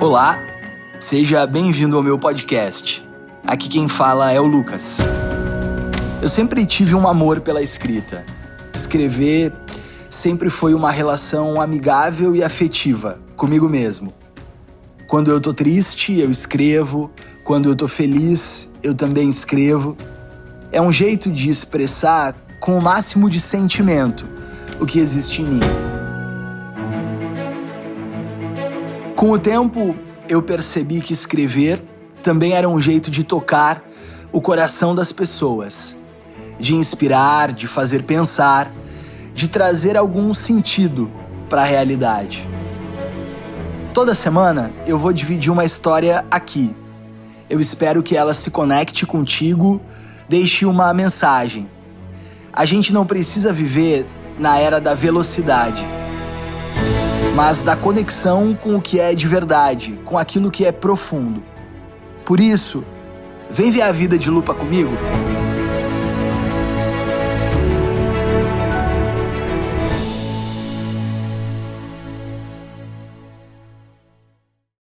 Olá, seja bem-vindo ao meu podcast. Aqui quem fala é o Lucas. Eu sempre tive um amor pela escrita. Escrever sempre foi uma relação amigável e afetiva comigo mesmo. Quando eu tô triste, eu escrevo. Quando eu tô feliz, eu também escrevo. É um jeito de expressar com o máximo de sentimento o que existe em mim. Com o tempo, eu percebi que escrever também era um jeito de tocar o coração das pessoas, de inspirar, de fazer pensar, de trazer algum sentido para a realidade. Toda semana eu vou dividir uma história aqui. Eu espero que ela se conecte contigo, deixe uma mensagem. A gente não precisa viver na era da velocidade mas da conexão com o que é de verdade, com aquilo que é profundo. Por isso, vem ver a vida de lupa comigo?